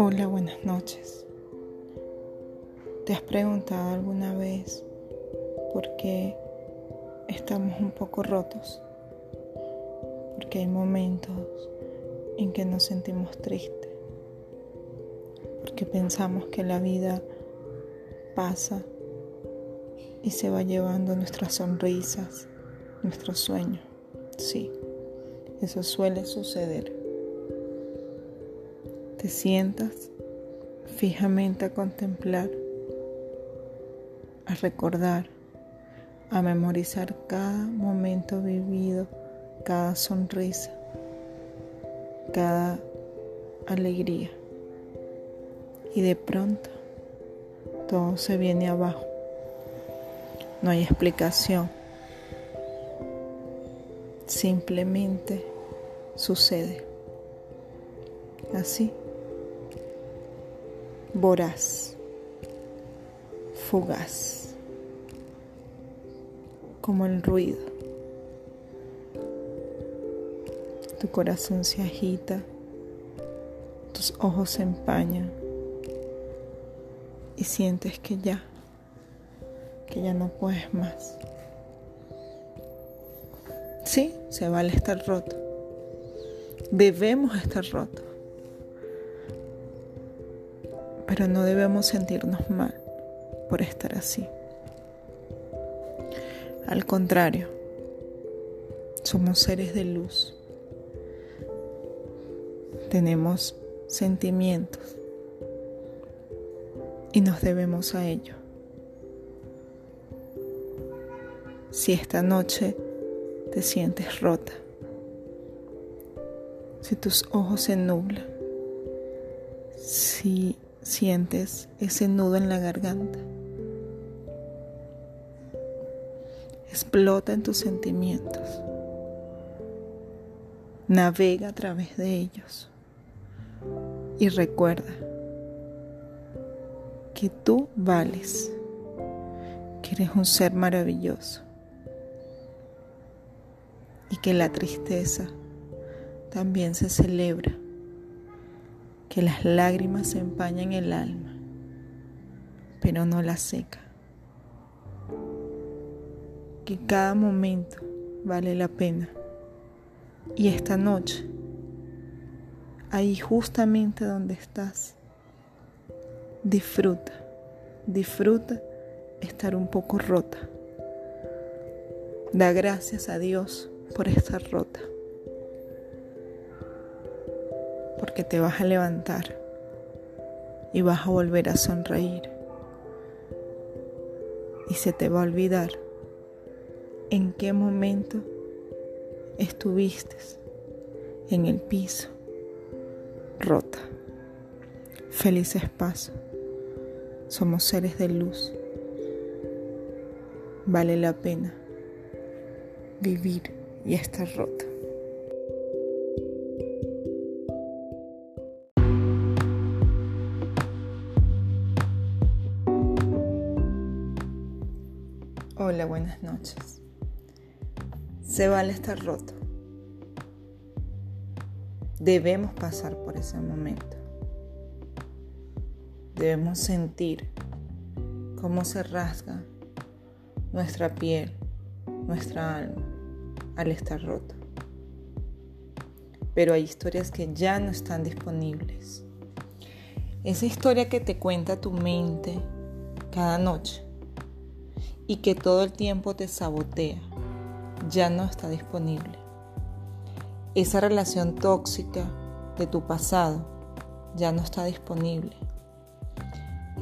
Hola, buenas noches. ¿Te has preguntado alguna vez por qué estamos un poco rotos? Porque hay momentos en que nos sentimos tristes, porque pensamos que la vida pasa y se va llevando nuestras sonrisas, nuestros sueños. Sí, eso suele suceder te sientas fijamente a contemplar, a recordar, a memorizar cada momento vivido, cada sonrisa, cada alegría. Y de pronto todo se viene abajo. No hay explicación. Simplemente sucede. Así voraz, fugaz, como el ruido. Tu corazón se agita, tus ojos se empañan y sientes que ya, que ya no puedes más. Sí, se vale estar roto. Debemos estar rotos pero no debemos sentirnos mal por estar así. Al contrario, somos seres de luz. Tenemos sentimientos y nos debemos a ello. Si esta noche te sientes rota, si tus ojos se nublan, si sientes ese nudo en la garganta. Explota en tus sentimientos. Navega a través de ellos. Y recuerda que tú vales, que eres un ser maravilloso y que la tristeza también se celebra que las lágrimas empañan el alma, pero no la seca. Que cada momento vale la pena. Y esta noche, ahí justamente donde estás, disfruta, disfruta estar un poco rota. Da gracias a Dios por estar rota porque te vas a levantar y vas a volver a sonreír. Y se te va a olvidar en qué momento estuviste en el piso, rota. Felices pasos. Somos seres de luz. Vale la pena vivir y estar rota. Buenas noches. Se vale estar roto. Debemos pasar por ese momento. Debemos sentir cómo se rasga nuestra piel, nuestra alma al estar roto. Pero hay historias que ya no están disponibles. Esa historia que te cuenta tu mente cada noche y que todo el tiempo te sabotea, ya no está disponible. Esa relación tóxica de tu pasado ya no está disponible.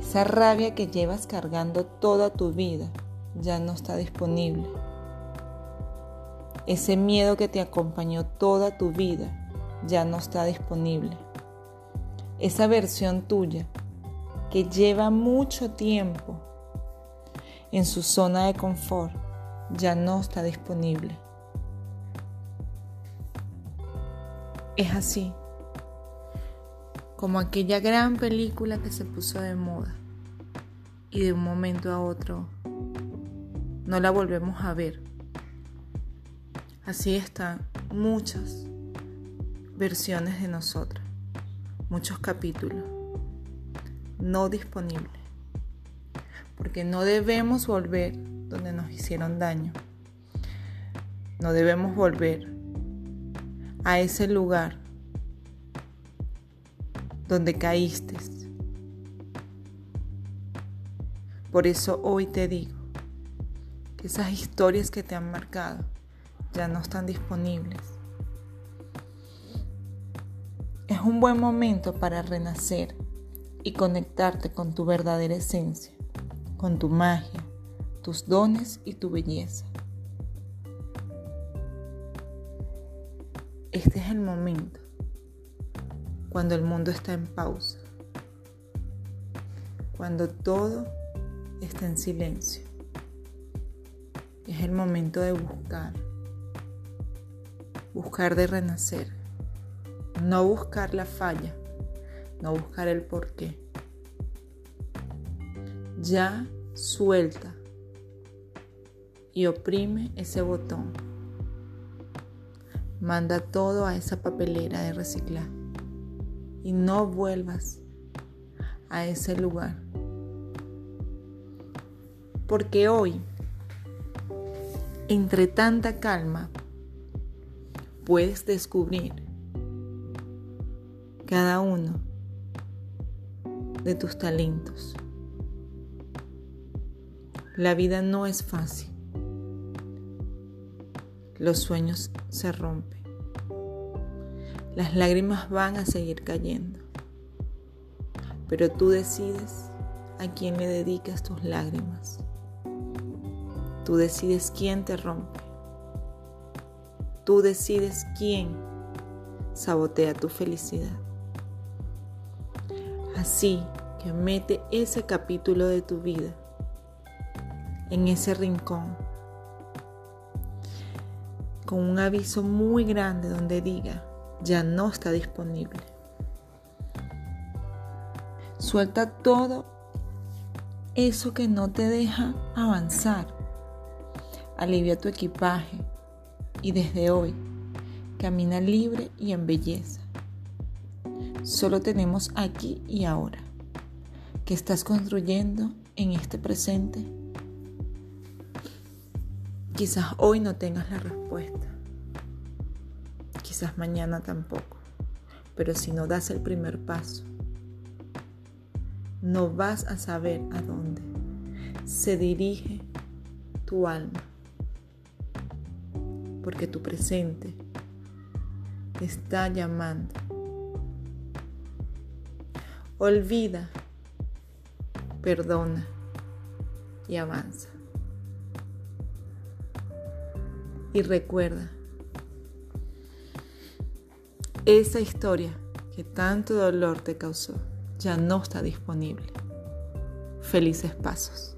Esa rabia que llevas cargando toda tu vida ya no está disponible. Ese miedo que te acompañó toda tu vida ya no está disponible. Esa versión tuya que lleva mucho tiempo en su zona de confort ya no está disponible. Es así, como aquella gran película que se puso de moda y de un momento a otro no la volvemos a ver. Así están muchas versiones de nosotros, muchos capítulos. no disponible. Porque no debemos volver donde nos hicieron daño. No debemos volver a ese lugar donde caíste. Por eso hoy te digo que esas historias que te han marcado ya no están disponibles. Es un buen momento para renacer y conectarte con tu verdadera esencia, con tu magia, tus dones y tu belleza. Este es el momento cuando el mundo está en pausa, cuando todo está en silencio. Es el momento de buscar, buscar de renacer, no buscar la falla, no buscar el porqué. Ya suelta y oprime ese botón. Manda todo a esa papelera de reciclar y no vuelvas a ese lugar. Porque hoy, entre tanta calma, puedes descubrir cada uno de tus talentos. La vida no es fácil. Los sueños se rompen. Las lágrimas van a seguir cayendo. Pero tú decides a quién le dedicas tus lágrimas. Tú decides quién te rompe. Tú decides quién sabotea tu felicidad. Así que mete ese capítulo de tu vida en ese rincón con un aviso muy grande donde diga, ya no está disponible. Suelta todo eso que no te deja avanzar. Alivia tu equipaje y desde hoy camina libre y en belleza. Solo tenemos aquí y ahora. ¿Qué estás construyendo en este presente? Quizás hoy no tengas la respuesta quizás mañana tampoco, pero si no das el primer paso, no vas a saber a dónde se dirige tu alma, porque tu presente te está llamando. Olvida, perdona y avanza. Y recuerda esa historia que tanto dolor te causó ya no está disponible. Felices pasos.